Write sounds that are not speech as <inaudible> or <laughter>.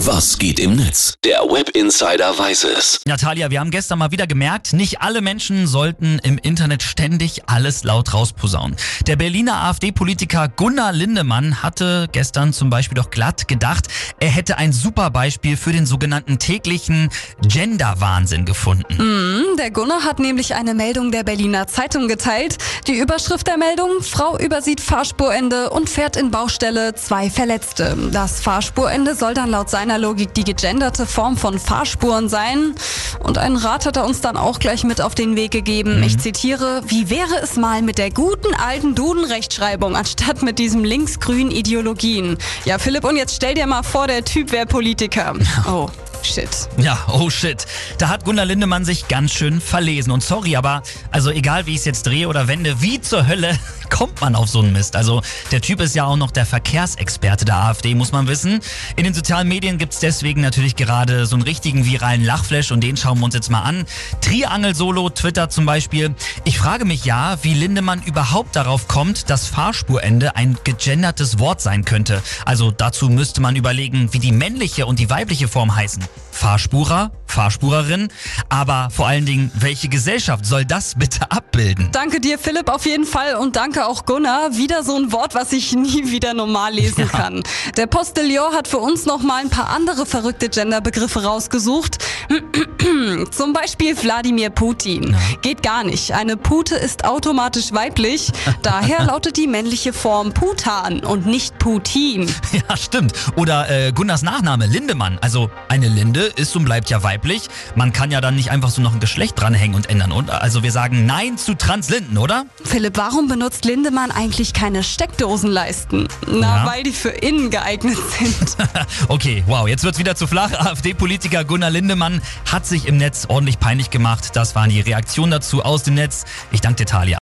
Was geht im Netz? Der Web Insider weiß es. Natalia, wir haben gestern mal wieder gemerkt, nicht alle Menschen sollten im Internet ständig alles laut rausposaunen. Der Berliner AfD-Politiker Gunnar Lindemann hatte gestern zum Beispiel doch glatt gedacht, er hätte ein super Beispiel für den sogenannten täglichen Gender-Wahnsinn gefunden. Mm, der Gunnar hat nämlich eine Meldung der Berliner Zeitung geteilt. Die Überschrift der Meldung, Frau übersieht Fahrspurende und fährt in Baustelle zwei Verletzte. Das Fahrspurende soll dann laut seiner Logik die gegenderte Form von Fahrspuren sein. Und einen Rat hat er uns dann auch gleich mit auf den Weg gegeben. Mhm. Ich zitiere, wie wäre es mal mit der guten alten Duden-Rechtschreibung anstatt mit diesem linksgrünen Ideologien? Ja, Philipp, und jetzt stell dir mal vor, der Typ wäre Politiker. Oh. Shit. Ja, oh shit. Da hat Gunnar Lindemann sich ganz schön verlesen. Und sorry, aber also egal wie ich es jetzt drehe oder wende, wie zur Hölle <laughs> kommt man auf so einen Mist? Also der Typ ist ja auch noch der Verkehrsexperte der AfD, muss man wissen. In den sozialen Medien gibt's deswegen natürlich gerade so einen richtigen viralen Lachflash und den schauen wir uns jetzt mal an. Triangel Solo, Twitter zum Beispiel. Ich frage mich ja, wie Lindemann überhaupt darauf kommt, dass Fahrspurende ein gegendertes Wort sein könnte. Also dazu müsste man überlegen, wie die männliche und die weibliche Form heißen. Fahrspurer, Fahrspurerin, aber vor allen Dingen, welche Gesellschaft soll das bitte abbilden? Danke dir, Philipp, auf jeden Fall und danke auch Gunnar. Wieder so ein Wort, was ich <laughs> nie wieder normal lesen ja. kann. Der Postillon hat für uns noch mal ein paar andere verrückte Genderbegriffe rausgesucht. <clears throat> Zum Beispiel Wladimir Putin. Geht gar nicht. Eine Pute ist automatisch weiblich. <laughs> Daher lautet die männliche Form Putan und nicht Putin. Ja, stimmt. Oder äh, Gunnars Nachname, Lindemann. Also eine Linde ist und bleibt ja weiblich. Man kann ja dann nicht einfach so noch ein Geschlecht dranhängen und ändern. Und also wir sagen Nein zu Translinden, oder? Philipp, warum benutzt Lindemann eigentlich keine Steckdosenleisten? Na, ja. weil die für innen geeignet sind. <laughs> okay, wow, jetzt wird's wieder zu flach. <laughs> AfD-Politiker Gunnar Lindemann hat sich im Netz ordentlich peinlich gemacht. Das waren die Reaktionen dazu aus dem Netz. Ich danke dir, Talia.